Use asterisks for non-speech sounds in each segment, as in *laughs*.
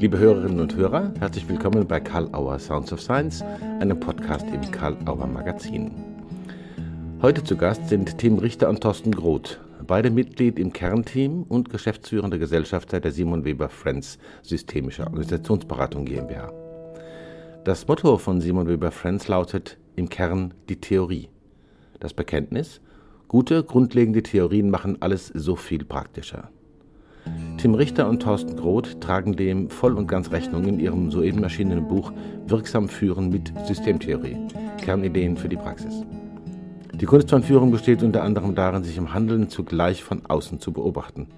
Liebe Hörerinnen und Hörer, herzlich willkommen bei Karl Auer Sounds of Science, einem Podcast im Karl Auer Magazin. Heute zu Gast sind Tim Richter und Thorsten Groth, beide Mitglied im Kernteam und geschäftsführende Gesellschafter der Simon Weber Friends Systemische Organisationsberatung GmbH. Das Motto von Simon Weber Friends lautet im Kern die Theorie. Das Bekenntnis, gute, grundlegende Theorien machen alles so viel praktischer. Tim Richter und Thorsten Groth tragen dem voll und ganz Rechnung in ihrem soeben erschienenen Buch Wirksam führen mit Systemtheorie. Kernideen für die Praxis. Die Kunst von Führung besteht unter anderem darin, sich im Handeln zugleich von außen zu beobachten.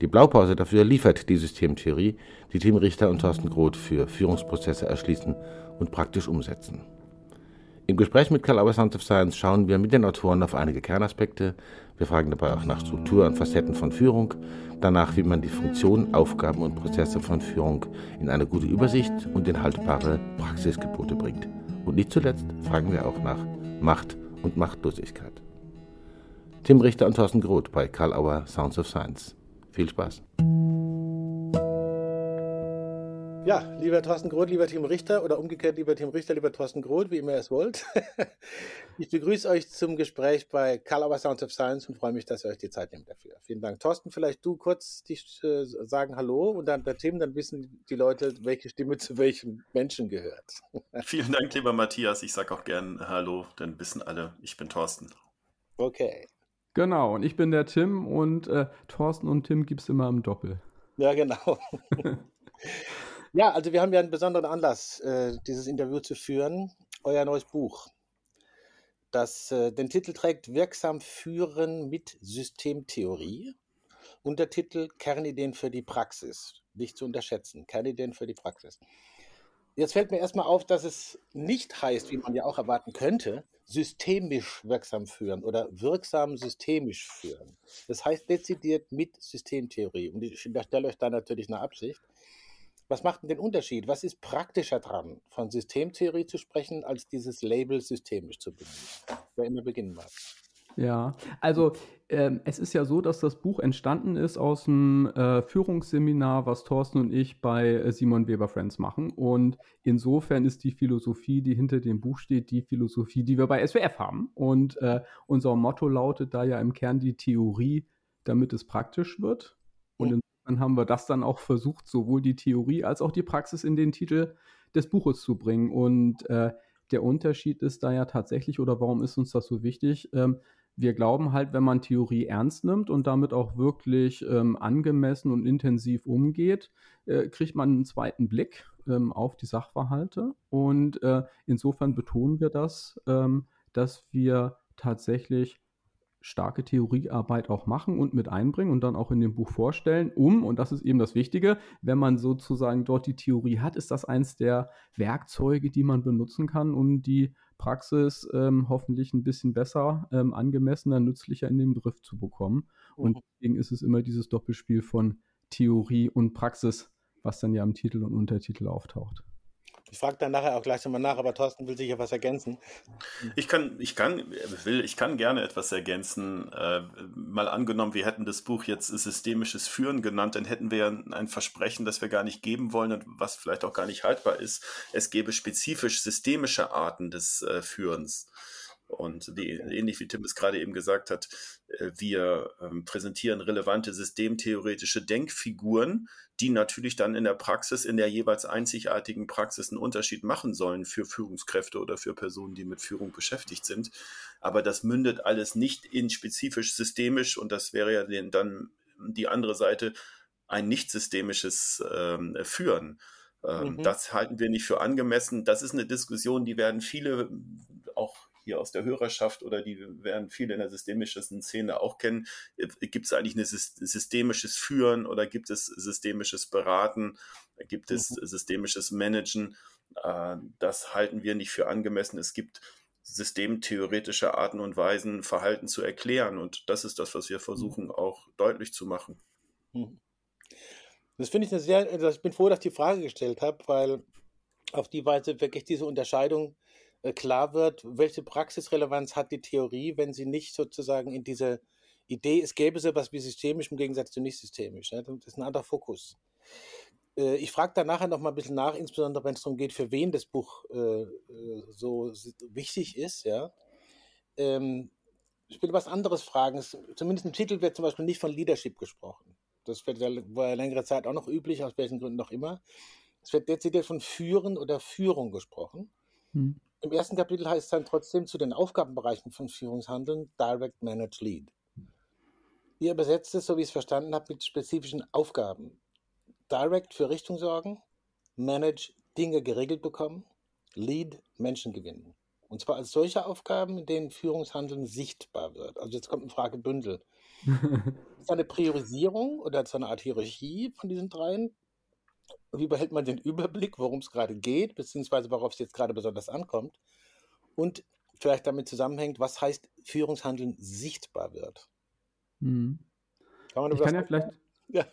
Die Blaupause dafür liefert die Systemtheorie, die Tim Richter und Thorsten Groth für Führungsprozesse erschließen und praktisch umsetzen. Im Gespräch mit Karl Auer Sound of Science schauen wir mit den Autoren auf einige Kernaspekte. Wir fragen dabei auch nach Struktur und Facetten von Führung, danach, wie man die Funktionen, Aufgaben und Prozesse von Führung in eine gute Übersicht und in haltbare Praxisgebote bringt. Und nicht zuletzt fragen wir auch nach Macht und Machtlosigkeit. Tim Richter und Thorsten Groth bei Karl Auer Sounds of Science. Viel Spaß. Ja, lieber Thorsten Groth, lieber Tim Richter oder umgekehrt lieber Tim Richter, lieber Thorsten Groth, wie immer ihr es wollt. *laughs* ich begrüße euch zum Gespräch bei Color Sounds of Science und freue mich, dass ihr euch die Zeit nehmt dafür. Vielen Dank. Thorsten, vielleicht du kurz dich, äh, sagen Hallo und dann der Tim, dann wissen die Leute, welche Stimme zu welchem Menschen gehört. *laughs* Vielen Dank, lieber Matthias. Ich sage auch gern Hallo, dann wissen alle, ich bin Thorsten. Okay. Genau, und ich bin der Tim und äh, Thorsten und Tim gibt es immer im Doppel. Ja, genau. *laughs* Ja, also wir haben ja einen besonderen Anlass, äh, dieses Interview zu führen. Euer neues Buch, das äh, den Titel trägt Wirksam führen mit Systemtheorie. Untertitel Kernideen für die Praxis. Nicht zu unterschätzen. Kernideen für die Praxis. Jetzt fällt mir erstmal auf, dass es nicht heißt, wie man ja auch erwarten könnte, systemisch wirksam führen oder wirksam systemisch führen. Das heißt dezidiert mit Systemtheorie. Und ich unterstelle euch da natürlich eine Absicht. Was macht denn den Unterschied? Was ist praktischer dran, von Systemtheorie zu sprechen, als dieses Label systemisch zu benennen? Wer immer beginnen mag. Ja, also ähm, es ist ja so, dass das Buch entstanden ist aus dem äh, Führungsseminar, was Thorsten und ich bei äh, Simon Weber Friends machen. Und insofern ist die Philosophie, die hinter dem Buch steht, die Philosophie, die wir bei SWF haben. Und äh, unser Motto lautet da ja im Kern die Theorie, damit es praktisch wird. Und in dann haben wir das dann auch versucht, sowohl die Theorie als auch die Praxis in den Titel des Buches zu bringen. Und äh, der Unterschied ist da ja tatsächlich, oder warum ist uns das so wichtig? Ähm, wir glauben halt, wenn man Theorie ernst nimmt und damit auch wirklich ähm, angemessen und intensiv umgeht, äh, kriegt man einen zweiten Blick ähm, auf die Sachverhalte. Und äh, insofern betonen wir das, ähm, dass wir tatsächlich starke Theoriearbeit auch machen und mit einbringen und dann auch in dem Buch vorstellen, um, und das ist eben das Wichtige, wenn man sozusagen dort die Theorie hat, ist das eins der Werkzeuge, die man benutzen kann, um die Praxis ähm, hoffentlich ein bisschen besser, ähm, angemessener, nützlicher in den Griff zu bekommen. Mhm. Und deswegen ist es immer dieses Doppelspiel von Theorie und Praxis, was dann ja im Titel und Untertitel auftaucht. Ich frage dann nachher auch gleich nochmal nach, aber Thorsten will sicher was ergänzen. Ich kann, ich kann, will, ich kann gerne etwas ergänzen. Äh, mal angenommen, wir hätten das Buch jetzt systemisches Führen genannt, dann hätten wir ein Versprechen, das wir gar nicht geben wollen und was vielleicht auch gar nicht haltbar ist. Es gäbe spezifisch systemische Arten des äh, Führens. Und wie, ähnlich wie Tim es gerade eben gesagt hat, äh, wir ähm, präsentieren relevante systemtheoretische Denkfiguren, die natürlich dann in der Praxis, in der jeweils einzigartigen Praxis einen Unterschied machen sollen für Führungskräfte oder für Personen, die mit Führung beschäftigt sind. Aber das mündet alles nicht in spezifisch systemisch und das wäre ja dann die andere Seite, ein nicht systemisches ähm, Führen. Ähm, mhm. Das halten wir nicht für angemessen. Das ist eine Diskussion, die werden viele auch hier aus der Hörerschaft oder die werden viele in der systemischen Szene auch kennen. Gibt es eigentlich ein systemisches Führen oder gibt es systemisches Beraten? Gibt es mhm. systemisches Managen? Äh, das halten wir nicht für angemessen. Es gibt systemtheoretische Arten und Weisen, Verhalten zu erklären. Und das ist das, was wir versuchen mhm. auch deutlich zu machen. Mhm. Das finde ich eine sehr, also ich bin froh, dass ich die Frage gestellt habe, weil auf die Weise wirklich diese Unterscheidung klar wird, welche Praxisrelevanz hat die Theorie, wenn sie nicht sozusagen in diese Idee, es gäbe so etwas wie systemisch im Gegensatz zu nicht systemisch. Ne? Das ist ein anderer Fokus. Äh, ich frage da nachher noch mal ein bisschen nach, insbesondere wenn es darum geht, für wen das Buch äh, äh so wichtig ist. Ähm, ich will was anderes fragen. Es, zumindest im Titel wird zum Beispiel nicht von Leadership gesprochen. Das war längere Zeit auch noch üblich, aus welchen Gründen auch immer. Es wird dezidiert von Führen oder Führung gesprochen. Hm. Im ersten Kapitel heißt es dann trotzdem zu den Aufgabenbereichen von Führungshandeln Direct Manage Lead. Ihr übersetzt es, so wie ich es verstanden habe, mit spezifischen Aufgaben. Direct für Richtung sorgen, Manage Dinge geregelt bekommen, Lead Menschen gewinnen. Und zwar als solche Aufgaben, in denen Führungshandeln sichtbar wird. Also jetzt kommt eine Frage Bündel. *laughs* ist eine Priorisierung oder ist eine Art Hierarchie von diesen dreien? Wie behält man den Überblick, worum es gerade geht, beziehungsweise worauf es jetzt gerade besonders ankommt? Und vielleicht damit zusammenhängt, was heißt Führungshandeln sichtbar wird? Hm. Kann ich kann ja vielleicht. *laughs* Ja.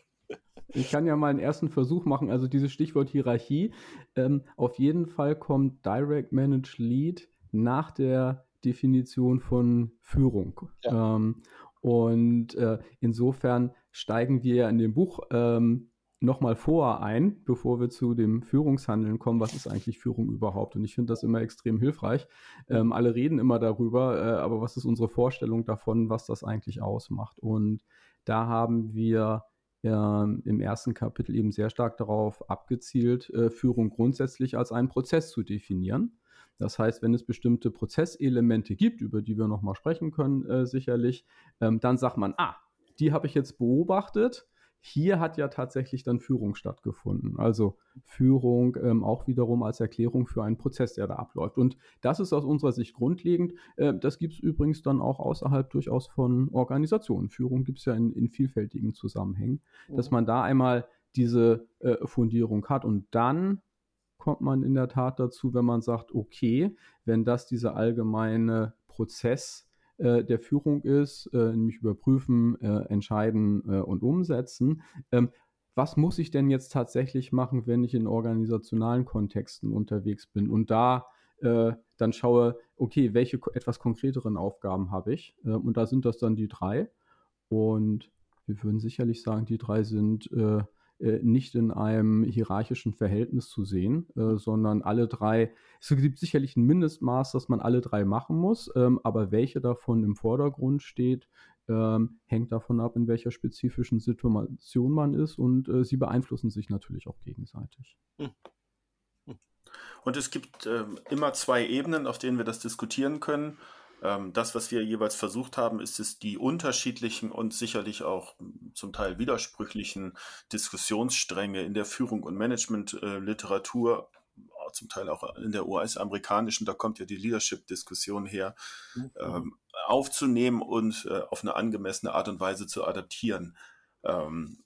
Ich kann ja mal einen ersten Versuch machen. Also dieses Stichwort Hierarchie. Ähm, auf jeden Fall kommt Direct Manage Lead nach der Definition von Führung. Ja. Ähm, und äh, insofern steigen wir in dem Buch ähm, nochmal vorher ein, bevor wir zu dem Führungshandeln kommen, was ist eigentlich Führung überhaupt? Und ich finde das immer extrem hilfreich. Ähm, alle reden immer darüber, äh, aber was ist unsere Vorstellung davon, was das eigentlich ausmacht? Und da haben wir äh, im ersten Kapitel eben sehr stark darauf abgezielt, äh, Führung grundsätzlich als einen Prozess zu definieren. Das heißt, wenn es bestimmte Prozesselemente gibt, über die wir nochmal sprechen können, äh, sicherlich, ähm, dann sagt man, ah, die habe ich jetzt beobachtet hier hat ja tatsächlich dann Führung stattgefunden. Also Führung ähm, auch wiederum als Erklärung für einen Prozess, der da abläuft. Und das ist aus unserer Sicht grundlegend. Äh, das gibt es übrigens dann auch außerhalb durchaus von Organisationen. Führung gibt es ja in, in, vielfältigen Zusammenhängen, mhm. dass man da einmal diese äh, Fundierung hat und dann kommt man in der Tat dazu, wenn man sagt, okay, wenn das dieser allgemeine Prozess äh, der Führung ist, äh, nämlich überprüfen, äh, entscheiden äh, und umsetzen. Ähm, was muss ich denn jetzt tatsächlich machen, wenn ich in organisationalen Kontexten unterwegs bin und da äh, dann schaue, okay, welche etwas konkreteren Aufgaben habe ich? Äh, und da sind das dann die drei. Und wir würden sicherlich sagen, die drei sind äh, nicht in einem hierarchischen Verhältnis zu sehen, äh, sondern alle drei, es gibt sicherlich ein Mindestmaß, das man alle drei machen muss, ähm, aber welche davon im Vordergrund steht, ähm, hängt davon ab, in welcher spezifischen Situation man ist und äh, sie beeinflussen sich natürlich auch gegenseitig. Hm. Hm. Und es gibt äh, immer zwei Ebenen, auf denen wir das diskutieren können. Ähm, das, was wir jeweils versucht haben, ist es, die unterschiedlichen und sicherlich auch zum Teil widersprüchlichen Diskussionsstränge in der Führung und Management-Literatur, äh, zum Teil auch in der US-amerikanischen, da kommt ja die Leadership-Diskussion her, mhm. ähm, aufzunehmen und äh, auf eine angemessene Art und Weise zu adaptieren. Ähm,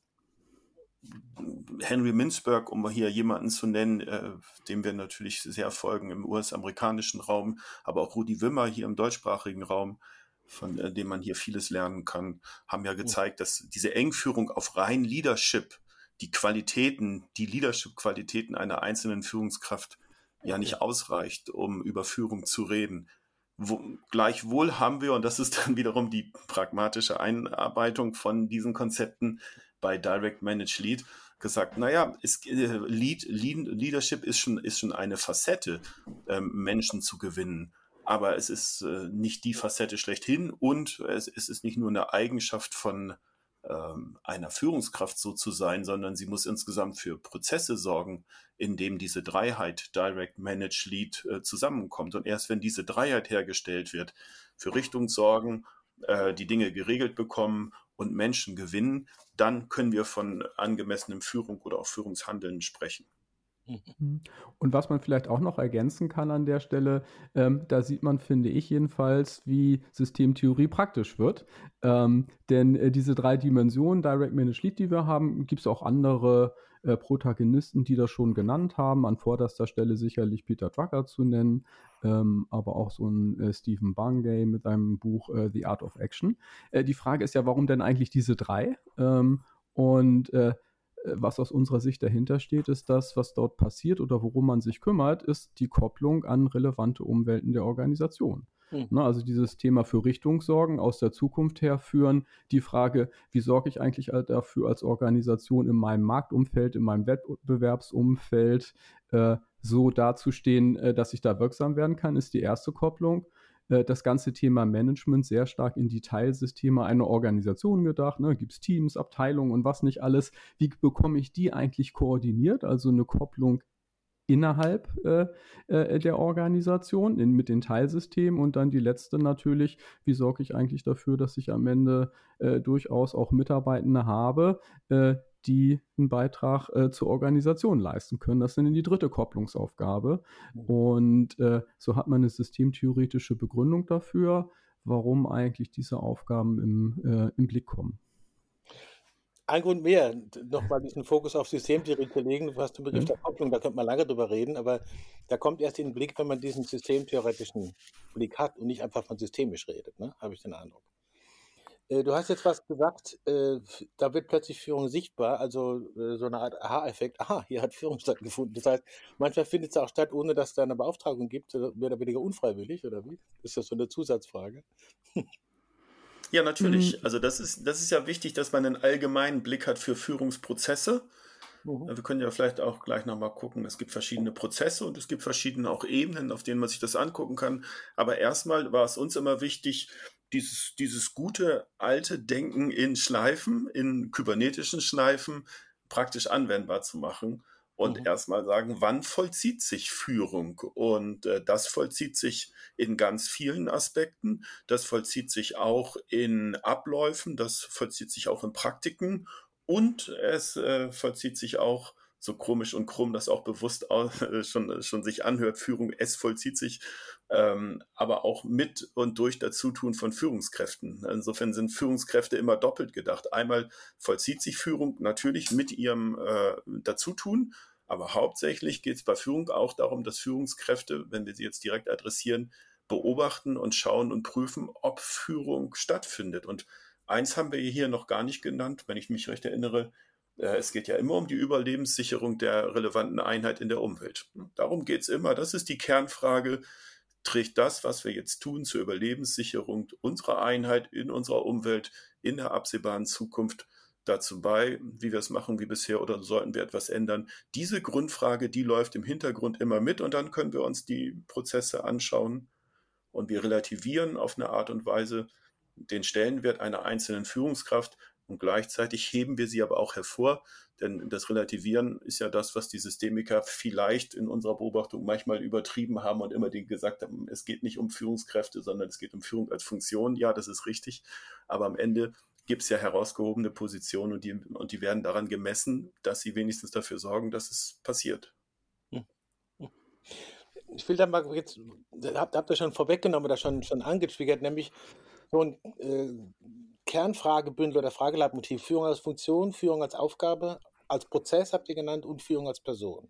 Henry Mintzberg, um hier jemanden zu nennen, äh, dem wir natürlich sehr folgen im US-amerikanischen Raum, aber auch Rudi Wimmer hier im deutschsprachigen Raum, von äh, dem man hier vieles lernen kann, haben ja gezeigt, dass diese Engführung auf rein Leadership, die Qualitäten, die Leadership-Qualitäten einer einzelnen Führungskraft ja nicht ausreicht, um über Führung zu reden. Wo, gleichwohl haben wir, und das ist dann wiederum die pragmatische Einarbeitung von diesen Konzepten, bei Direct Manage Lead gesagt, naja, ist, äh, Lead, Lead, Leadership ist schon, ist schon eine Facette, ähm, Menschen zu gewinnen. Aber es ist äh, nicht die Facette schlechthin und es, es ist nicht nur eine Eigenschaft von ähm, einer Führungskraft so zu sein, sondern sie muss insgesamt für Prozesse sorgen, in dem diese Dreiheit Direct Manage Lead äh, zusammenkommt. Und erst wenn diese Dreiheit hergestellt wird, für Richtung sorgen, äh, die Dinge geregelt bekommen und Menschen gewinnen, dann können wir von angemessenem Führung oder auch Führungshandeln sprechen. Mhm. Und was man vielleicht auch noch ergänzen kann an der Stelle, ähm, da sieht man, finde ich jedenfalls, wie Systemtheorie praktisch wird. Ähm, denn äh, diese drei Dimensionen, Direct Managed Lead, die wir haben, gibt es auch andere äh, Protagonisten, die das schon genannt haben. An vorderster Stelle sicherlich Peter Drucker zu nennen, ähm, aber auch so ein äh, Stephen Bungay mit einem Buch äh, The Art of Action. Äh, die Frage ist ja, warum denn eigentlich diese drei? Ähm, und äh, was aus unserer Sicht dahinter steht, ist das, was dort passiert oder worum man sich kümmert, ist die Kopplung an relevante Umwelten der Organisation. Mhm. Ne, also dieses Thema für Richtung sorgen, aus der Zukunft herführen. Die Frage, wie sorge ich eigentlich dafür als Organisation in meinem Marktumfeld, in meinem Wettbewerbsumfeld äh, so dazustehen, äh, dass ich da wirksam werden kann, ist die erste Kopplung. Äh, das ganze Thema Management sehr stark in die Teilsysteme einer Organisation gedacht. Ne? Gibt es Teams, Abteilungen und was nicht alles. Wie bekomme ich die eigentlich koordiniert? Also eine Kopplung innerhalb äh, äh, der Organisation in, mit den Teilsystemen und dann die letzte natürlich, wie sorge ich eigentlich dafür, dass ich am Ende äh, durchaus auch Mitarbeitende habe, äh, die einen Beitrag äh, zur Organisation leisten können. Das dann die dritte Kopplungsaufgabe. Mhm. Und äh, so hat man eine systemtheoretische Begründung dafür, warum eigentlich diese Aufgaben im, äh, im Blick kommen. Ein Grund mehr, nochmal diesen Fokus auf Systemtheorie zu legen. Du hast den Begriff mhm. der Kopplung, da könnte man lange drüber reden, aber da kommt erst in den Blick, wenn man diesen systemtheoretischen Blick hat und nicht einfach von systemisch redet, ne? habe ich den Eindruck. Äh, du hast jetzt was gesagt, äh, da wird plötzlich Führung sichtbar, also äh, so eine Art Aha-Effekt. Aha, hier hat Führung *laughs* stattgefunden. Das heißt, manchmal findet es auch statt, ohne dass es da eine Beauftragung gibt, mehr oder weniger unfreiwillig, oder wie? Ist das so eine Zusatzfrage? *laughs* Ja, natürlich. Mhm. Also das ist, das ist ja wichtig, dass man einen allgemeinen Blick hat für Führungsprozesse. Mhm. Wir können ja vielleicht auch gleich nochmal gucken. Es gibt verschiedene Prozesse und es gibt verschiedene auch Ebenen, auf denen man sich das angucken kann. Aber erstmal war es uns immer wichtig, dieses, dieses gute alte Denken in Schleifen, in kybernetischen Schleifen praktisch anwendbar zu machen und mhm. erstmal sagen, wann vollzieht sich Führung? Und äh, das vollzieht sich in ganz vielen Aspekten. Das vollzieht sich auch in Abläufen, das vollzieht sich auch in Praktiken und es äh, vollzieht sich auch so komisch und krumm das auch bewusst auch, *laughs* äh, schon, schon sich anhört, Führung, es vollzieht sich, ähm, aber auch mit und durch Dazutun von Führungskräften. Insofern sind Führungskräfte immer doppelt gedacht. Einmal vollzieht sich Führung natürlich mit ihrem äh, Dazutun, aber hauptsächlich geht es bei Führung auch darum, dass Führungskräfte, wenn wir sie jetzt direkt adressieren, beobachten und schauen und prüfen, ob Führung stattfindet. Und eins haben wir hier noch gar nicht genannt, wenn ich mich recht erinnere, äh, es geht ja immer um die Überlebenssicherung der relevanten Einheit in der Umwelt. Darum geht es immer. Das ist die Kernfrage. Trägt das, was wir jetzt tun zur Überlebenssicherung unserer Einheit in unserer Umwelt in der absehbaren Zukunft dazu bei, wie wir es machen wie bisher oder sollten wir etwas ändern? Diese Grundfrage, die läuft im Hintergrund immer mit und dann können wir uns die Prozesse anschauen und wir relativieren auf eine Art und Weise den Stellenwert einer einzelnen Führungskraft und gleichzeitig heben wir sie aber auch hervor, denn das Relativieren ist ja das, was die Systemiker vielleicht in unserer Beobachtung manchmal übertrieben haben und immer gesagt haben, es geht nicht um Führungskräfte, sondern es geht um Führung als Funktion. Ja, das ist richtig. Aber am Ende gibt es ja herausgehobene Positionen und die, und die werden daran gemessen, dass sie wenigstens dafür sorgen, dass es passiert. Hm. Ich will da mal jetzt, habt, habt ihr schon vorweggenommen oder schon, schon angetriggert, nämlich so ein äh, Kernfragebündel oder Frageleitmotiv. Führung als Funktion, Führung als Aufgabe, als Prozess habt ihr genannt und Führung als Person.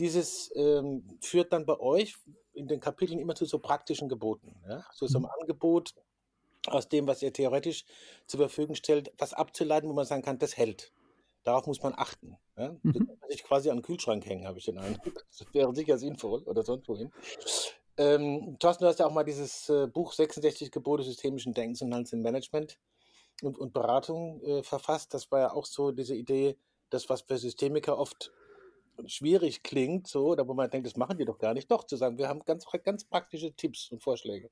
Dieses ähm, führt dann bei euch in den Kapiteln immer zu so praktischen Geboten. Ja? So, so einem mhm. Angebot aus dem, was ihr theoretisch zur Verfügung stellt, was abzuleiten, wo man sagen kann, das hält. Darauf muss man achten. Ja? Mhm. Das kann sich quasi an den Kühlschrank hängen, habe ich den Eindruck. Das wäre sicher sinnvoll oder sonst wohin. Ähm, Thorsten, du hast ja auch mal dieses äh, Buch 66 Gebote systemischen Denkens und Handelns im Management und, und Beratung äh, verfasst. Das war ja auch so diese Idee, das, was für Systemiker oft schwierig klingt, so, da wo man denkt, das machen die doch gar nicht, doch zu sagen, wir haben ganz, ganz praktische Tipps und Vorschläge.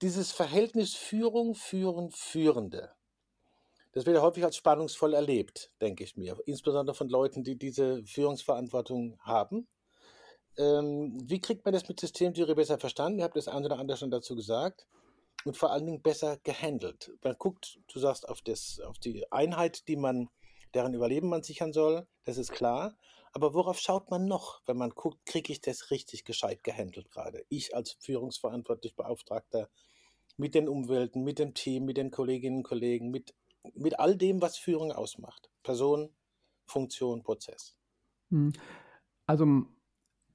Dieses Verhältnis Führung, Führen, Führende, das wird ja häufig als spannungsvoll erlebt, denke ich mir, insbesondere von Leuten, die diese Führungsverantwortung haben. Ähm, wie kriegt man das mit Systemtheorie besser verstanden? Ihr habt das eine oder andere schon dazu gesagt und vor allen Dingen besser gehandelt. Man guckt, du sagst, auf, das, auf die Einheit, die man, deren Überleben man sichern soll, das ist klar. Aber worauf schaut man noch, wenn man guckt, kriege ich das richtig gescheit gehandelt gerade? Ich als führungsverantwortlich Beauftragter mit den Umwelten, mit dem Team, mit den Kolleginnen und Kollegen, mit, mit all dem, was Führung ausmacht. Person, Funktion, Prozess. Hm. Also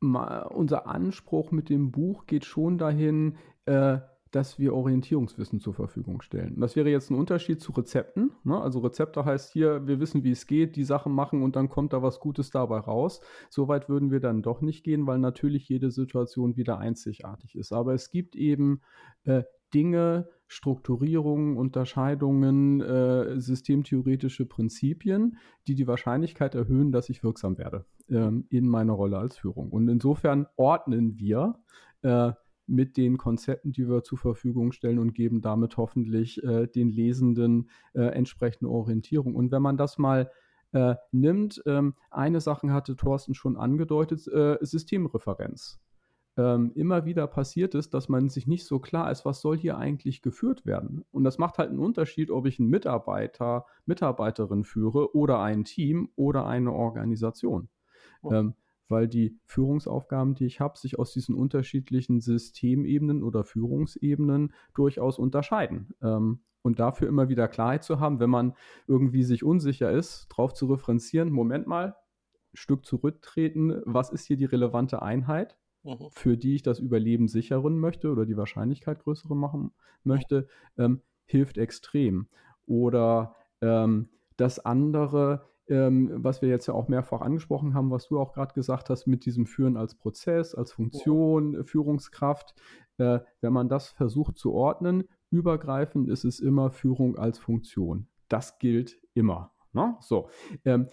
unser Anspruch mit dem Buch geht schon dahin, äh, dass wir Orientierungswissen zur Verfügung stellen. das wäre jetzt ein Unterschied zu Rezepten. Ne? Also Rezepte heißt hier, wir wissen, wie es geht, die Sachen machen und dann kommt da was Gutes dabei raus. Soweit würden wir dann doch nicht gehen, weil natürlich jede Situation wieder einzigartig ist. Aber es gibt eben äh, Dinge, Strukturierungen, Unterscheidungen, äh, systemtheoretische Prinzipien, die die Wahrscheinlichkeit erhöhen, dass ich wirksam werde ähm, in meiner Rolle als Führung. Und insofern ordnen wir äh, mit den Konzepten, die wir zur Verfügung stellen und geben damit hoffentlich äh, den Lesenden äh, entsprechende Orientierung. Und wenn man das mal äh, nimmt, ähm, eine Sache hatte Thorsten schon angedeutet, äh, Systemreferenz. Ähm, immer wieder passiert ist, dass man sich nicht so klar ist, was soll hier eigentlich geführt werden. Und das macht halt einen Unterschied, ob ich einen Mitarbeiter, Mitarbeiterin führe oder ein Team oder eine Organisation. Oh. Ähm, weil die Führungsaufgaben, die ich habe, sich aus diesen unterschiedlichen Systemebenen oder Führungsebenen durchaus unterscheiden. Ähm, und dafür immer wieder Klarheit zu haben, wenn man irgendwie sich unsicher ist, darauf zu referenzieren, Moment mal, Stück zurücktreten, was ist hier die relevante Einheit, mhm. für die ich das Überleben sichern möchte oder die Wahrscheinlichkeit größere machen möchte, ähm, hilft extrem. Oder ähm, das andere, ähm, was wir jetzt ja auch mehrfach angesprochen haben, was du auch gerade gesagt hast, mit diesem Führen als Prozess, als Funktion, ja. Führungskraft, äh, wenn man das versucht zu ordnen, übergreifend ist es immer Führung als Funktion. Das gilt immer. Ne? So. Ähm,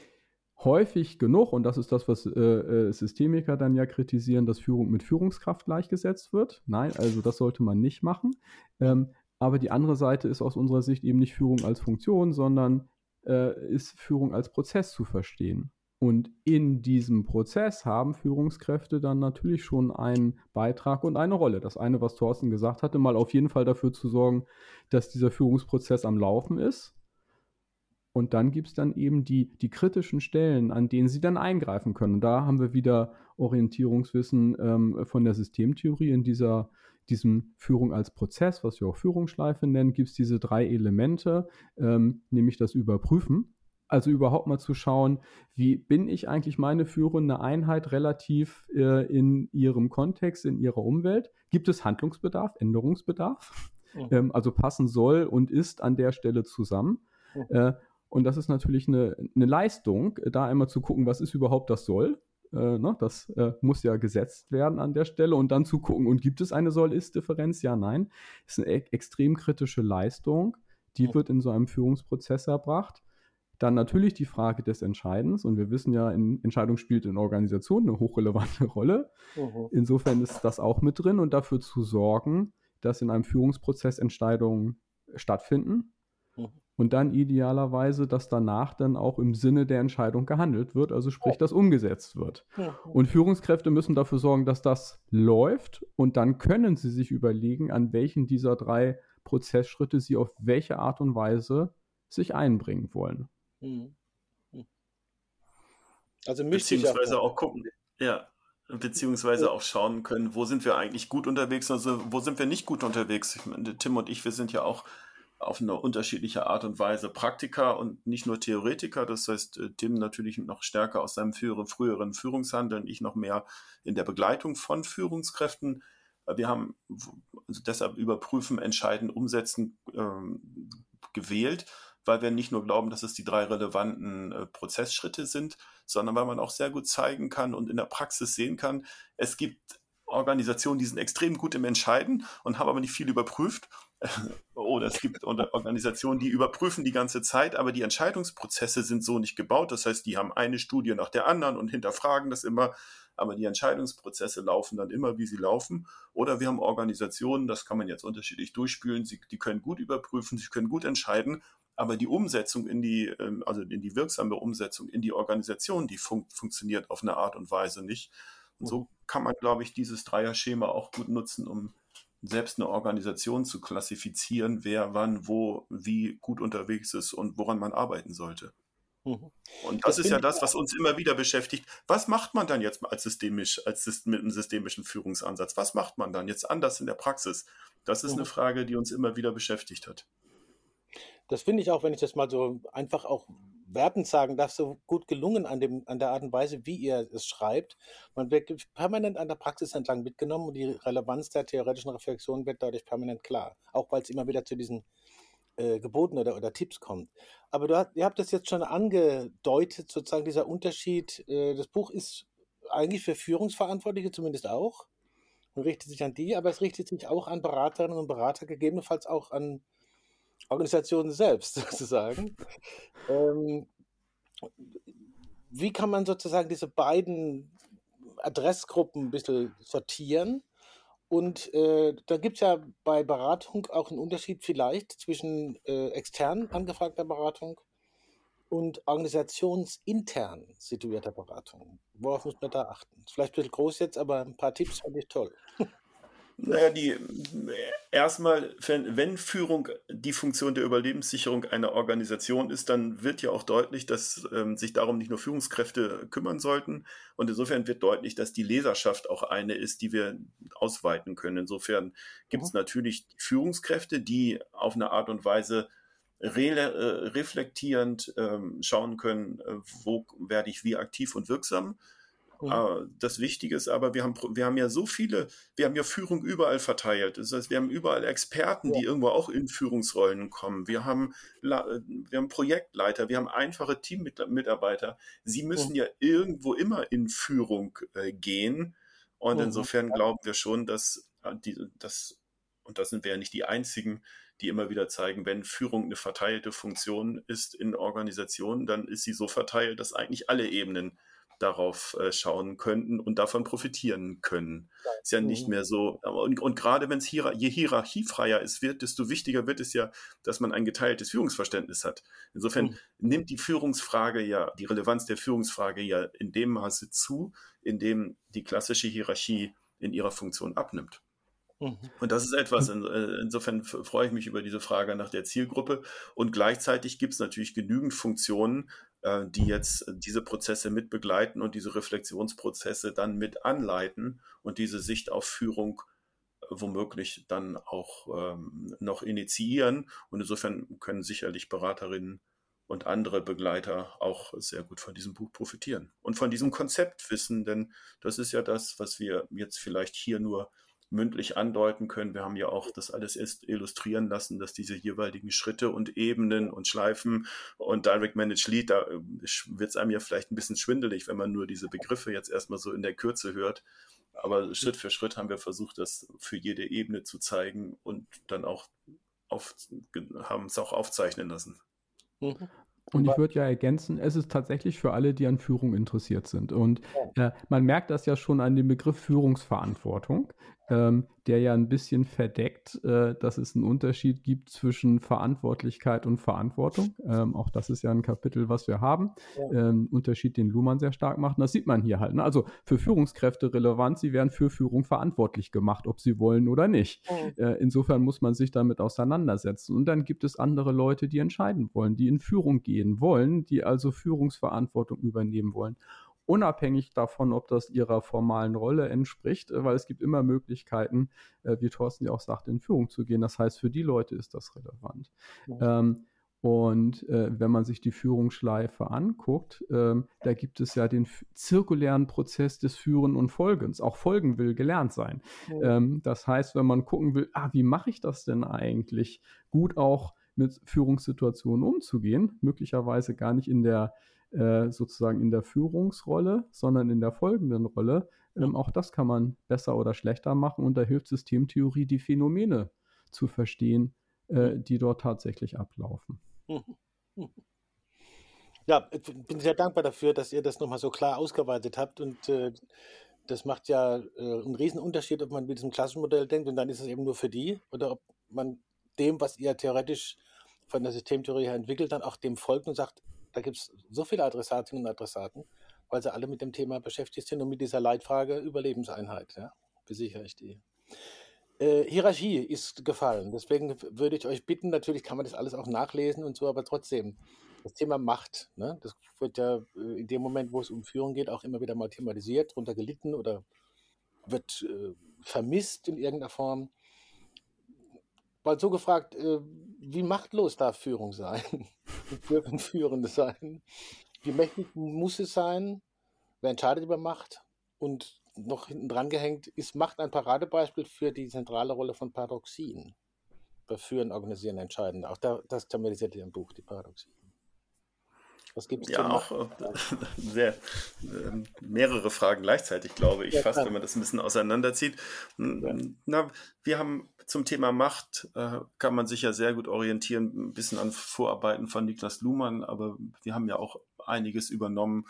häufig genug, und das ist das, was äh, äh, Systemiker dann ja kritisieren, dass Führung mit Führungskraft gleichgesetzt wird. Nein, also das sollte man nicht machen. Ähm, aber die andere Seite ist aus unserer Sicht eben nicht Führung als Funktion, sondern äh, ist Führung als Prozess zu verstehen. Und in diesem Prozess haben Führungskräfte dann natürlich schon einen Beitrag und eine Rolle. Das eine, was Thorsten gesagt hatte, mal auf jeden Fall dafür zu sorgen, dass dieser Führungsprozess am Laufen ist. Und dann gibt es dann eben die, die kritischen Stellen, an denen sie dann eingreifen können. Und da haben wir wieder Orientierungswissen ähm, von der Systemtheorie in dieser diesem Führung als Prozess, was wir auch Führungsschleife nennen, gibt es diese drei Elemente, ähm, nämlich das Überprüfen. Also überhaupt mal zu schauen, wie bin ich eigentlich meine führende Einheit relativ äh, in ihrem Kontext, in ihrer Umwelt? Gibt es Handlungsbedarf, Änderungsbedarf? Mhm. Ähm, also passen soll und ist an der Stelle zusammen. Mhm. Äh, und das ist natürlich eine, eine Leistung, da einmal zu gucken, was ist überhaupt das Soll äh, ne, das äh, muss ja gesetzt werden an der Stelle und dann zu gucken, und gibt es eine Soll-Ist-Differenz? Ja, nein. Das ist eine e extrem kritische Leistung. Die ja. wird in so einem Führungsprozess erbracht. Dann natürlich die Frage des Entscheidens. Und wir wissen ja, Entscheidung spielt in Organisationen eine hochrelevante *laughs* Rolle. Mhm. Insofern ist das auch mit drin und dafür zu sorgen, dass in einem Führungsprozess Entscheidungen stattfinden und dann idealerweise, dass danach dann auch im Sinne der Entscheidung gehandelt wird, also sprich, dass umgesetzt wird. Und Führungskräfte müssen dafür sorgen, dass das läuft und dann können sie sich überlegen, an welchen dieser drei Prozessschritte sie auf welche Art und Weise sich einbringen wollen. Hm. Hm. Also beziehungsweise auch gucken, ja, beziehungsweise auch schauen können, wo sind wir eigentlich gut unterwegs, also wo sind wir nicht gut unterwegs. Ich meine, Tim und ich, wir sind ja auch auf eine unterschiedliche Art und Weise Praktiker und nicht nur Theoretiker. Das heißt, äh, Tim natürlich noch stärker aus seinem früheren Führungshandeln, ich noch mehr in der Begleitung von Führungskräften. Äh, wir haben also deshalb überprüfen, entscheiden, umsetzen ähm, gewählt, weil wir nicht nur glauben, dass es die drei relevanten äh, Prozessschritte sind, sondern weil man auch sehr gut zeigen kann und in der Praxis sehen kann, es gibt Organisationen, die sind extrem gut im Entscheiden und haben aber nicht viel überprüft oder es gibt Organisationen, die überprüfen die ganze Zeit, aber die Entscheidungsprozesse sind so nicht gebaut. Das heißt, die haben eine Studie nach der anderen und hinterfragen das immer, aber die Entscheidungsprozesse laufen dann immer, wie sie laufen. Oder wir haben Organisationen, das kann man jetzt unterschiedlich durchspülen, sie, die können gut überprüfen, sie können gut entscheiden, aber die Umsetzung in die, ähm, also in die wirksame Umsetzung in die Organisation, die fun funktioniert auf eine Art und Weise nicht. Und so kann man, glaube ich, dieses Dreierschema auch gut nutzen, um selbst eine Organisation zu klassifizieren, wer wann, wo, wie gut unterwegs ist und woran man arbeiten sollte. Mhm. Und das, das ist ja das, was uns immer wieder beschäftigt. Was macht man dann jetzt als systemisch, als mit einem systemischen Führungsansatz? Was macht man dann jetzt anders in der Praxis? Das ist mhm. eine Frage, die uns immer wieder beschäftigt hat. Das finde ich auch, wenn ich das mal so einfach auch wertend sagen darf, so gut gelungen an, dem, an der Art und Weise, wie ihr es schreibt. Man wird permanent an der Praxis entlang mitgenommen und die Relevanz der theoretischen Reflexion wird dadurch permanent klar. Auch weil es immer wieder zu diesen äh, Geboten oder, oder Tipps kommt. Aber du, ihr habt das jetzt schon angedeutet, sozusagen dieser Unterschied. Äh, das Buch ist eigentlich für Führungsverantwortliche zumindest auch und richtet sich an die, aber es richtet sich auch an Beraterinnen und Berater, gegebenenfalls auch an Organisationen selbst *laughs* sozusagen. Ähm, wie kann man sozusagen diese beiden Adressgruppen ein bisschen sortieren? Und äh, da gibt es ja bei Beratung auch einen Unterschied vielleicht zwischen äh, extern angefragter Beratung und organisationsintern situierter Beratung. Worauf muss man da achten? Vielleicht ein bisschen groß jetzt, aber ein paar Tipps fand ich toll. *laughs* Naja, die erstmal, wenn Führung die Funktion der Überlebenssicherung einer Organisation ist, dann wird ja auch deutlich, dass ähm, sich darum nicht nur Führungskräfte kümmern sollten. Und insofern wird deutlich, dass die Leserschaft auch eine ist, die wir ausweiten können. Insofern gibt es mhm. natürlich Führungskräfte, die auf eine Art und Weise re äh, reflektierend ähm, schauen können, äh, wo werde ich wie aktiv und wirksam Mhm. Das Wichtige ist aber, wir haben, wir haben ja so viele, wir haben ja Führung überall verteilt. Das heißt, wir haben überall Experten, ja. die irgendwo auch in Führungsrollen kommen. Wir haben, wir haben Projektleiter, wir haben einfache Teammitarbeiter. Sie müssen mhm. ja irgendwo immer in Führung äh, gehen. Und mhm. insofern glauben wir schon, dass äh, die, das, und da sind wir ja nicht die Einzigen, die immer wieder zeigen, wenn Führung eine verteilte Funktion ist in Organisationen, dann ist sie so verteilt, dass eigentlich alle Ebenen darauf äh, schauen könnten und davon profitieren können. Ja. Ist ja nicht mhm. mehr so. Und, und gerade wenn es hier, je hierarchiefreier es wird, desto wichtiger wird es ja, dass man ein geteiltes Führungsverständnis hat. Insofern mhm. nimmt die Führungsfrage ja, die Relevanz der Führungsfrage ja in dem Maße zu, in dem die klassische Hierarchie in ihrer Funktion abnimmt. Mhm. Und das ist etwas, in, äh, insofern freue ich mich über diese Frage nach der Zielgruppe. Und gleichzeitig gibt es natürlich genügend Funktionen, äh, die jetzt diese Prozesse mit begleiten und diese Reflexionsprozesse dann mit anleiten und diese Sicht auf Führung äh, womöglich dann auch ähm, noch initiieren. Und insofern können sicherlich Beraterinnen und andere Begleiter auch sehr gut von diesem Buch profitieren und von diesem Konzept wissen, denn das ist ja das, was wir jetzt vielleicht hier nur mündlich andeuten können. Wir haben ja auch das alles erst illustrieren lassen, dass diese jeweiligen Schritte und Ebenen und Schleifen und Direct Managed Lead, da äh, wird es einem ja vielleicht ein bisschen schwindelig, wenn man nur diese Begriffe jetzt erstmal so in der Kürze hört. Aber Schritt für Schritt haben wir versucht, das für jede Ebene zu zeigen und dann auch auf, haben es auch aufzeichnen lassen. Mhm. Und ich würde ja ergänzen, es ist tatsächlich für alle, die an Führung interessiert sind. Und äh, man merkt das ja schon an dem Begriff Führungsverantwortung, ähm, der ja ein bisschen verdeckt, äh, dass es einen Unterschied gibt zwischen Verantwortlichkeit und Verantwortung. Ähm, auch das ist ja ein Kapitel, was wir haben. Ja. Ähm, Unterschied, den Luhmann sehr stark macht. Und das sieht man hier halt. Ne? Also für Führungskräfte relevant, sie werden für Führung verantwortlich gemacht, ob sie wollen oder nicht. Mhm. Äh, insofern muss man sich damit auseinandersetzen. Und dann gibt es andere Leute, die entscheiden wollen, die in Führung gehen wollen, die also Führungsverantwortung übernehmen wollen unabhängig davon, ob das ihrer formalen Rolle entspricht, äh, weil es gibt immer Möglichkeiten, äh, wie Thorsten ja auch sagt, in Führung zu gehen. Das heißt, für die Leute ist das relevant. Ja. Ähm, und äh, wenn man sich die Führungsschleife anguckt, ähm, da gibt es ja den zirkulären Prozess des Führen und Folgens. Auch Folgen will gelernt sein. Ja. Ähm, das heißt, wenn man gucken will, ah, wie mache ich das denn eigentlich, gut auch mit Führungssituationen umzugehen, möglicherweise gar nicht in der äh, sozusagen in der Führungsrolle, sondern in der folgenden Rolle. Ähm, auch das kann man besser oder schlechter machen und da hilft Systemtheorie, die Phänomene zu verstehen, äh, die dort tatsächlich ablaufen. Ja, ich bin sehr dankbar dafür, dass ihr das nochmal so klar ausgearbeitet habt und äh, das macht ja äh, einen riesen Unterschied, ob man mit diesem Klassenmodell denkt und dann ist es eben nur für die oder ob man dem, was ihr theoretisch von der Systemtheorie her entwickelt, dann auch dem folgt und sagt, da gibt es so viele Adressatinnen und Adressaten, weil sie alle mit dem Thema beschäftigt sind und mit dieser Leitfrage Überlebenseinheit. Ja? Besichere ich die. Äh, Hierarchie ist gefallen. Deswegen würde ich euch bitten, natürlich kann man das alles auch nachlesen und so, aber trotzdem, das Thema Macht, ne? das wird ja äh, in dem Moment, wo es um Führung geht, auch immer wieder mal thematisiert, darunter gelitten oder wird äh, vermisst in irgendeiner Form. mal so gefragt, äh, wie machtlos darf Führung sein? Wie dürfen *laughs* Führende sein? Wie mächtig muss es sein? Wer entscheidet über Macht? Und noch hinten dran gehängt, ist Macht ein Paradebeispiel für die zentrale Rolle von Paradoxien? Bei Führen, Organisieren, Entscheiden. Auch da, das thematisiert ihr im Buch, die Paradoxien. Was gibt es Ja, auch äh, *laughs* sehr, äh, mehrere Fragen gleichzeitig, glaube ich, ja, fast, wenn man das ein bisschen auseinanderzieht. Ja. Na, wir haben zum Thema Macht, äh, kann man sich ja sehr gut orientieren, ein bisschen an Vorarbeiten von Niklas Luhmann, aber wir haben ja auch einiges übernommen.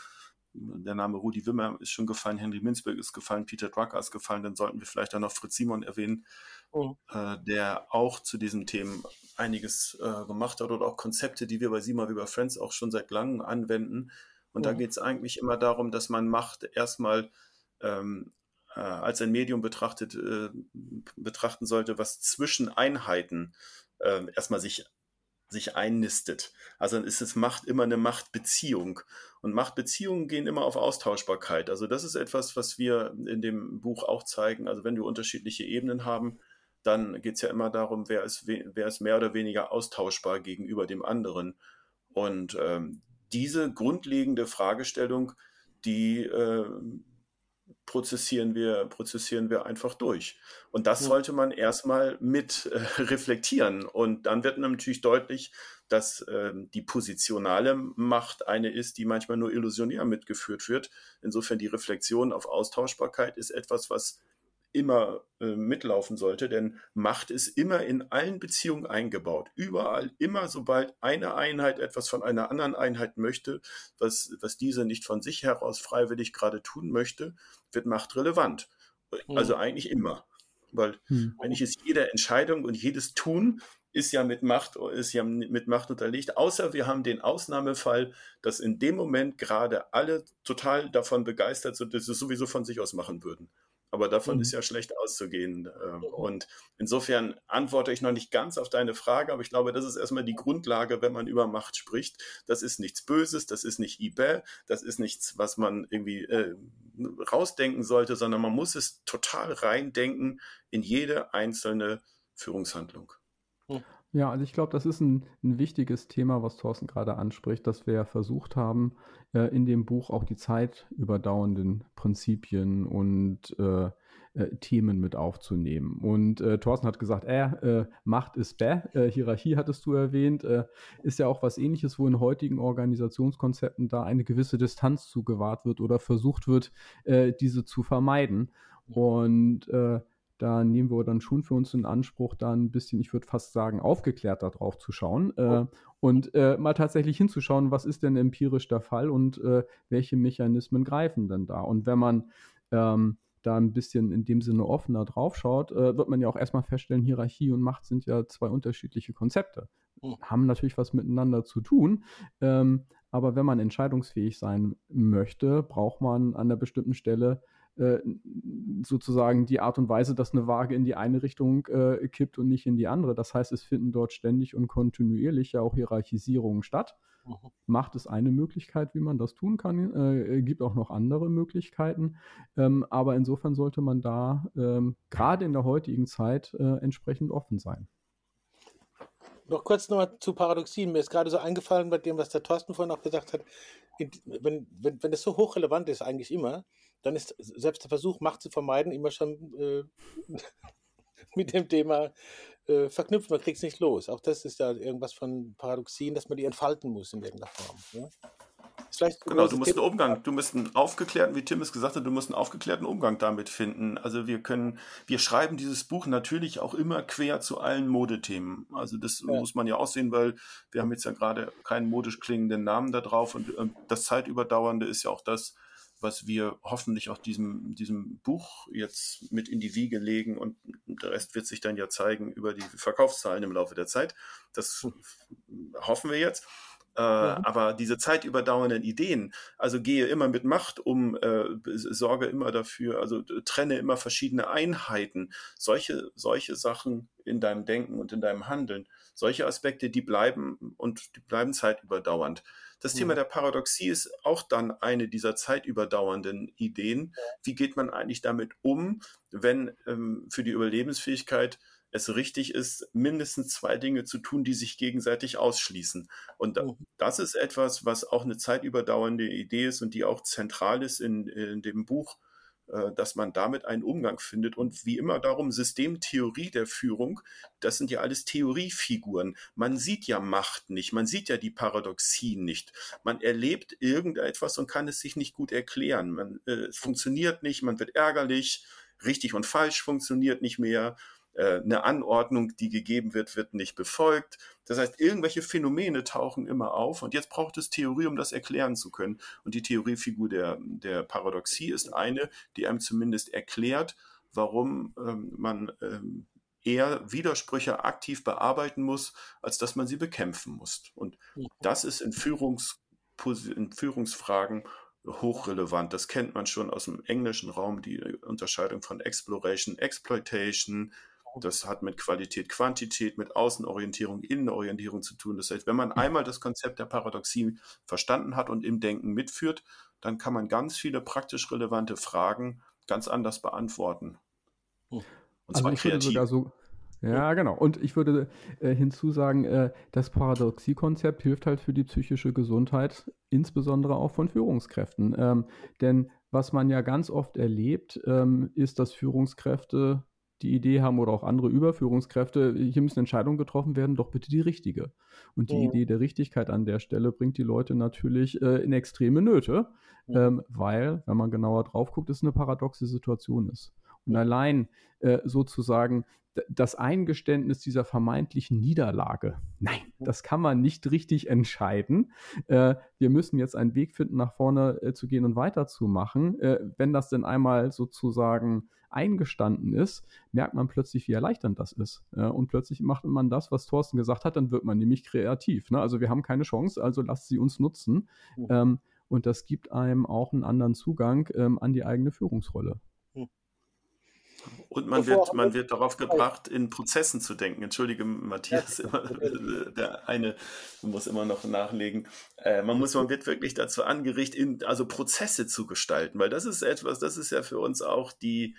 Der Name Rudi Wimmer ist schon gefallen, Henry Minzberg ist gefallen, Peter Drucker ist gefallen, dann sollten wir vielleicht auch noch Fritz Simon erwähnen, oh. äh, der auch zu diesen Themen einiges äh, gemacht hat oder auch Konzepte, die wir bei Sima wie bei Friends auch schon seit langem anwenden. Und mhm. da geht es eigentlich immer darum, dass man Macht erstmal ähm, äh, als ein Medium betrachtet, äh, betrachten sollte, was zwischen Einheiten äh, erstmal sich sich einnistet. Also dann ist es Macht immer eine Machtbeziehung. Und Machtbeziehungen gehen immer auf Austauschbarkeit. Also das ist etwas, was wir in dem Buch auch zeigen. Also wenn wir unterschiedliche Ebenen haben, dann geht es ja immer darum, wer ist, wer ist mehr oder weniger austauschbar gegenüber dem anderen. Und ähm, diese grundlegende Fragestellung, die äh, prozessieren wir, prozessieren wir einfach durch. Und das sollte man erstmal mit äh, reflektieren. Und dann wird natürlich deutlich, dass äh, die positionale Macht eine ist, die manchmal nur illusionär mitgeführt wird. Insofern die Reflexion auf Austauschbarkeit ist etwas, was immer äh, mitlaufen sollte, denn Macht ist immer in allen Beziehungen eingebaut. Überall, immer sobald eine Einheit etwas von einer anderen Einheit möchte, was, was diese nicht von sich heraus freiwillig gerade tun möchte, wird Macht relevant. Also eigentlich immer. Weil hm. eigentlich ist jede Entscheidung und jedes Tun ist ja mit Macht, ist ja mit Macht unterlegt, außer wir haben den Ausnahmefall, dass in dem Moment gerade alle total davon begeistert sind, dass sie es sowieso von sich aus machen würden. Aber davon mhm. ist ja schlecht auszugehen. Ähm, und insofern antworte ich noch nicht ganz auf deine Frage, aber ich glaube, das ist erstmal die Grundlage, wenn man über Macht spricht. Das ist nichts Böses, das ist nicht eBay, das ist nichts, was man irgendwie äh, rausdenken sollte, sondern man muss es total reindenken in jede einzelne Führungshandlung. Mhm. Ja, also ich glaube, das ist ein, ein wichtiges Thema, was Thorsten gerade anspricht, dass wir versucht haben, äh, in dem Buch auch die zeitüberdauernden Prinzipien und äh, äh, Themen mit aufzunehmen. Und äh, Thorsten hat gesagt, äh, äh, Macht ist bäh, äh, Hierarchie hattest du erwähnt, äh, ist ja auch was ähnliches, wo in heutigen Organisationskonzepten da eine gewisse Distanz zugewahrt wird oder versucht wird, diese zu vermeiden. Und da nehmen wir dann schon für uns in Anspruch, da ein bisschen, ich würde fast sagen, aufgeklärt darauf zu schauen äh, oh. und äh, mal tatsächlich hinzuschauen, was ist denn empirisch der Fall und äh, welche Mechanismen greifen denn da. Und wenn man ähm, da ein bisschen in dem Sinne offener drauf schaut, äh, wird man ja auch erstmal feststellen, Hierarchie und Macht sind ja zwei unterschiedliche Konzepte. Oh. Haben natürlich was miteinander zu tun. Ähm, aber wenn man entscheidungsfähig sein möchte, braucht man an einer bestimmten Stelle sozusagen die Art und Weise, dass eine Waage in die eine Richtung äh, kippt und nicht in die andere. Das heißt, es finden dort ständig und kontinuierlich ja auch Hierarchisierungen statt. Mhm. Macht es eine Möglichkeit, wie man das tun kann. Äh, gibt auch noch andere Möglichkeiten. Ähm, aber insofern sollte man da ähm, gerade in der heutigen Zeit äh, entsprechend offen sein. Noch kurz nochmal zu Paradoxien. Mir ist gerade so eingefallen bei dem, was der Thorsten vorhin auch gesagt hat. Wenn, wenn, wenn das so hochrelevant ist, eigentlich immer, dann ist selbst der Versuch, Macht zu vermeiden, immer schon äh, *laughs* mit dem Thema äh, verknüpft. Man kriegt es nicht los. Auch das ist ja irgendwas von Paradoxien, dass man die entfalten muss in irgendeiner Form. Ja? genau, du musst einen Umgang, du musst einen aufgeklärten, wie Tim es gesagt hat, du musst einen aufgeklärten Umgang damit finden. Also wir können, wir schreiben dieses Buch natürlich auch immer quer zu allen Modethemen. Also das ja. muss man ja auch sehen, weil wir haben jetzt ja gerade keinen modisch klingenden Namen da drauf und das Zeitüberdauernde ist ja auch das, was wir hoffentlich auch diesem, diesem Buch jetzt mit in die Wiege legen und der Rest wird sich dann ja zeigen über die Verkaufszahlen im Laufe der Zeit. Das hoffen wir jetzt. Äh, ja. Aber diese zeitüberdauernden Ideen, also gehe immer mit Macht um, äh, sorge immer dafür, also trenne immer verschiedene Einheiten, solche, solche Sachen in deinem Denken und in deinem Handeln, solche Aspekte, die bleiben und die bleiben zeitüberdauernd. Das Thema der Paradoxie ist auch dann eine dieser zeitüberdauernden Ideen. Wie geht man eigentlich damit um, wenn ähm, für die Überlebensfähigkeit es richtig ist, mindestens zwei Dinge zu tun, die sich gegenseitig ausschließen. Und mhm. das ist etwas, was auch eine zeitüberdauernde Idee ist und die auch zentral ist in, in dem Buch dass man damit einen Umgang findet. Und wie immer darum, Systemtheorie der Führung, das sind ja alles Theoriefiguren. Man sieht ja Macht nicht, man sieht ja die Paradoxien nicht. Man erlebt irgendetwas und kann es sich nicht gut erklären. Man, äh, es funktioniert nicht, man wird ärgerlich, richtig und falsch funktioniert nicht mehr. Äh, eine Anordnung, die gegeben wird, wird nicht befolgt. Das heißt, irgendwelche Phänomene tauchen immer auf und jetzt braucht es Theorie, um das erklären zu können. Und die Theoriefigur der, der Paradoxie ist eine, die einem zumindest erklärt, warum ähm, man ähm, eher Widersprüche aktiv bearbeiten muss, als dass man sie bekämpfen muss. Und das ist in, Führungs in Führungsfragen hochrelevant. Das kennt man schon aus dem englischen Raum, die Unterscheidung von Exploration, Exploitation, das hat mit Qualität, Quantität, mit Außenorientierung, Innenorientierung zu tun. Das heißt, wenn man einmal das Konzept der Paradoxie verstanden hat und im Denken mitführt, dann kann man ganz viele praktisch relevante Fragen ganz anders beantworten. Und also zwar kreativ. Ja, genau. Und ich würde äh, hinzusagen, äh, das Paradoxie-Konzept hilft halt für die psychische Gesundheit, insbesondere auch von Führungskräften. Ähm, denn was man ja ganz oft erlebt, ähm, ist, dass Führungskräfte die Idee haben oder auch andere Überführungskräfte, hier müssen Entscheidungen getroffen werden, doch bitte die richtige. Und die ja. Idee der Richtigkeit an der Stelle bringt die Leute natürlich äh, in extreme Nöte, ja. ähm, weil, wenn man genauer drauf guckt, es eine paradoxe Situation ist. Und allein äh, sozusagen das Eingeständnis dieser vermeintlichen Niederlage. Nein, das kann man nicht richtig entscheiden. Äh, wir müssen jetzt einen Weg finden, nach vorne äh, zu gehen und weiterzumachen. Äh, wenn das denn einmal sozusagen eingestanden ist, merkt man plötzlich, wie erleichternd das ist. und plötzlich macht man das, was Thorsten gesagt hat, dann wird man nämlich kreativ. Ne? Also wir haben keine Chance, also lasst sie uns nutzen. Mhm. und das gibt einem auch einen anderen Zugang ähm, an die eigene Führungsrolle. Und man wird, man wird darauf gebracht, in Prozessen zu denken. Entschuldige, Matthias, immer, der eine muss immer noch nachlegen. Äh, man muss, man wird wirklich dazu angerichtet, in, also Prozesse zu gestalten, weil das ist etwas, das ist ja für uns auch die,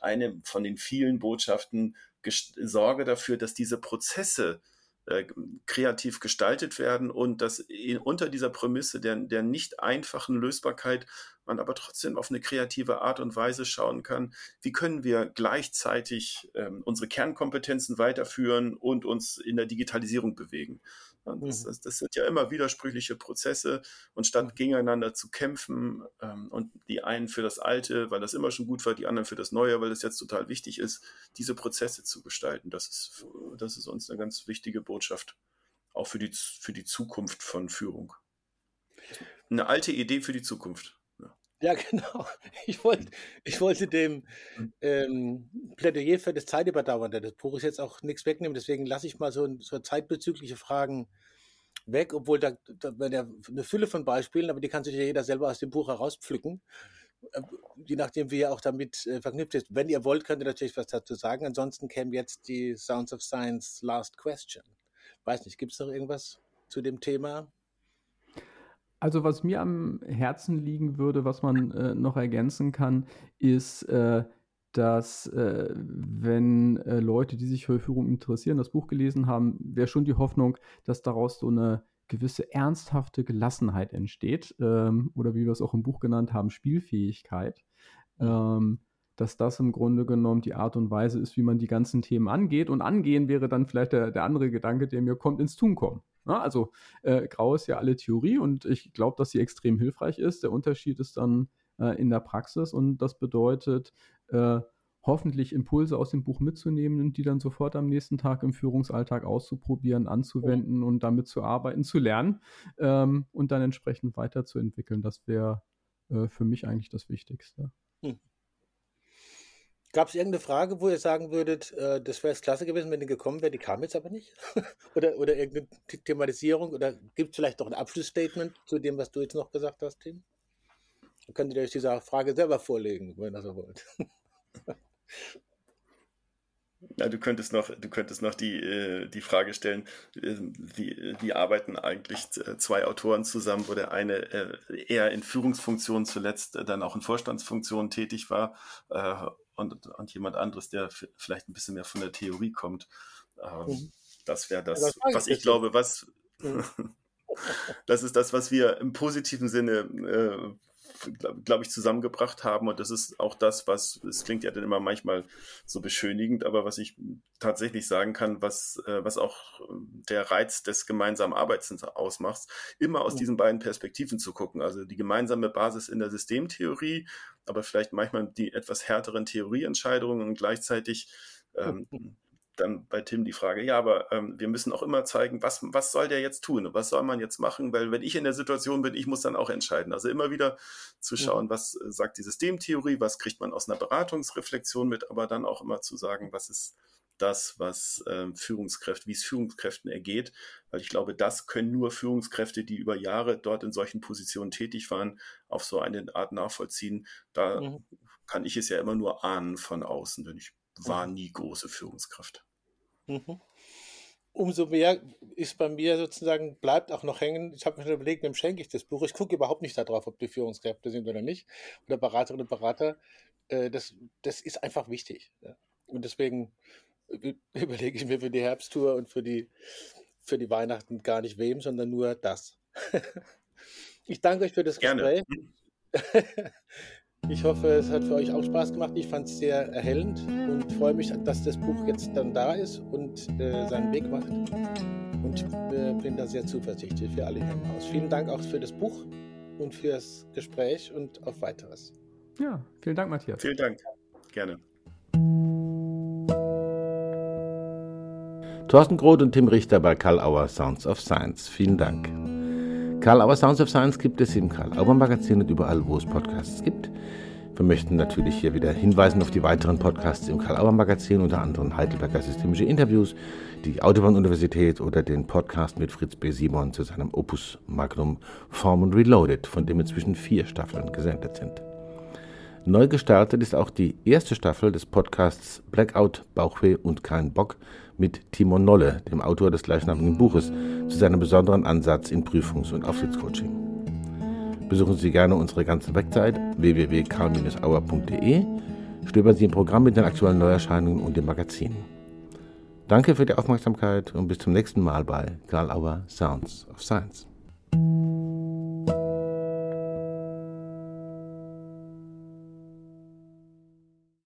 eine von den vielen Botschaften, Sorge dafür, dass diese Prozesse äh, kreativ gestaltet werden und dass unter dieser Prämisse der, der nicht einfachen Lösbarkeit man aber trotzdem auf eine kreative Art und Weise schauen kann, wie können wir gleichzeitig ähm, unsere Kernkompetenzen weiterführen und uns in der Digitalisierung bewegen. Das, mhm. das, das, sind ja immer widersprüchliche Prozesse und statt mhm. gegeneinander zu kämpfen ähm, und die einen für das Alte, weil das immer schon gut war, die anderen für das Neue, weil das jetzt total wichtig ist, diese Prozesse zu gestalten, das ist, das ist uns eine ganz wichtige Botschaft, auch für die, für die Zukunft von Führung. Eine alte Idee für die Zukunft. Ja, *laughs* genau. Ich wollte, ich wollte dem hm. ähm, Plädoyer für das Zeitüberdauernde des Buches jetzt auch nichts wegnehmen. Deswegen lasse ich mal so, so zeitbezügliche Fragen weg, obwohl da, da eine Fülle von Beispielen, aber die kann sich ja jeder selber aus dem Buch herauspflücken. Äh, je nachdem, wie er auch damit äh, verknüpft ist. Wenn ihr wollt, könnt ihr natürlich was dazu sagen. Ansonsten käme jetzt die Sounds of Science Last Question. Weiß nicht, gibt es noch irgendwas zu dem Thema? Also was mir am Herzen liegen würde, was man äh, noch ergänzen kann, ist, äh, dass äh, wenn äh, Leute, die sich für Führung interessieren, das Buch gelesen haben, wäre schon die Hoffnung, dass daraus so eine gewisse ernsthafte Gelassenheit entsteht ähm, oder wie wir es auch im Buch genannt haben, Spielfähigkeit. Ähm, dass das im Grunde genommen die Art und Weise ist, wie man die ganzen Themen angeht. Und angehen wäre dann vielleicht der, der andere Gedanke, der mir kommt, ins Tun kommen. Ja, also äh, Grau ist ja alle Theorie und ich glaube, dass sie extrem hilfreich ist. Der Unterschied ist dann äh, in der Praxis und das bedeutet, äh, hoffentlich Impulse aus dem Buch mitzunehmen und die dann sofort am nächsten Tag im Führungsalltag auszuprobieren, anzuwenden und damit zu arbeiten, zu lernen ähm, und dann entsprechend weiterzuentwickeln. Das wäre äh, für mich eigentlich das Wichtigste. Gab es irgendeine Frage, wo ihr sagen würdet, äh, das wäre es klasse gewesen, wenn die gekommen wäre, die kam jetzt aber nicht? *laughs* oder, oder irgendeine Thematisierung? Oder gibt es vielleicht noch ein Abschlussstatement zu dem, was du jetzt noch gesagt hast, Tim? Dann könnt ihr euch diese Frage selber vorlegen, wenn ihr so wollt. *laughs* Ja, du könntest noch, du könntest noch die, äh, die Frage stellen, äh, wie, wie arbeiten eigentlich zwei Autoren zusammen, wo der eine äh, eher in Führungsfunktionen zuletzt dann auch in Vorstandsfunktionen tätig war und, und jemand anderes, der vielleicht ein bisschen mehr von der Theorie kommt. Ähm, mhm. Das wäre das, ja, das was ich glaube, was mhm. *laughs* das ist das, was wir im positiven Sinne glaube glaub ich, zusammengebracht haben. Und das ist auch das, was, es klingt ja dann immer manchmal so beschönigend, aber was ich tatsächlich sagen kann, was, äh, was auch der Reiz des gemeinsamen Arbeitens ausmacht, immer aus diesen beiden Perspektiven zu gucken. Also die gemeinsame Basis in der Systemtheorie, aber vielleicht manchmal die etwas härteren Theorieentscheidungen und gleichzeitig ähm, dann bei Tim die Frage, ja, aber ähm, wir müssen auch immer zeigen, was, was soll der jetzt tun? Was soll man jetzt machen? Weil wenn ich in der Situation bin, ich muss dann auch entscheiden. Also immer wieder zu schauen, ja. was äh, sagt die Systemtheorie, was kriegt man aus einer Beratungsreflexion mit, aber dann auch immer zu sagen, was ist das, was ähm, Führungskräfte, wie es Führungskräften ergeht, weil ich glaube, das können nur Führungskräfte, die über Jahre dort in solchen Positionen tätig waren, auf so eine Art nachvollziehen. Da mhm. kann ich es ja immer nur ahnen von außen, denn ich war mhm. nie große Führungskraft. Mhm. Umso mehr ist bei mir sozusagen, bleibt auch noch hängen. Ich habe mir schon überlegt, wem schenke ich das Buch? Ich gucke überhaupt nicht darauf, ob die Führungskräfte sind oder nicht, oder Beraterinnen und Berater. Äh, das, das ist einfach wichtig. Und deswegen *laughs* überlege ich mir für die Herbsttour und für die, für die Weihnachten gar nicht wem, sondern nur das. *laughs* ich danke euch für das Gespräch. *laughs* Ich hoffe, es hat für euch auch Spaß gemacht. Ich fand es sehr erhellend und freue mich, dass das Buch jetzt dann da ist und äh, seinen Weg macht. Und äh, bin da sehr zuversichtlich für alle hier im Haus. Vielen Dank auch für das Buch und fürs Gespräch und auf weiteres. Ja, vielen Dank, Matthias. Vielen Dank. Gerne. Thorsten Groth und Tim Richter bei Karl Auer Sounds of Science. Vielen Dank. Karl Auer Sounds of Science gibt es im Karl Auer Magazin und überall, wo es Podcasts gibt. Wir möchten natürlich hier wieder hinweisen auf die weiteren Podcasts im Karl Auer Magazin, unter anderem Heidelberger Systemische Interviews, die Autobahn-Universität oder den Podcast mit Fritz B. Simon zu seinem Opus Magnum Form und Reloaded, von dem inzwischen vier Staffeln gesendet sind. Neu gestartet ist auch die erste Staffel des Podcasts Blackout, Bauchweh und kein Bock mit Timon Nolle, dem Autor des gleichnamigen Buches, zu seinem besonderen Ansatz in Prüfungs- und Aufsichtscoaching. Besuchen Sie gerne unsere ganze Website www.karl-auer.de, stöbern Sie im Programm mit den aktuellen Neuerscheinungen und dem Magazin. Danke für die Aufmerksamkeit und bis zum nächsten Mal bei Karl Auer Sounds of Science.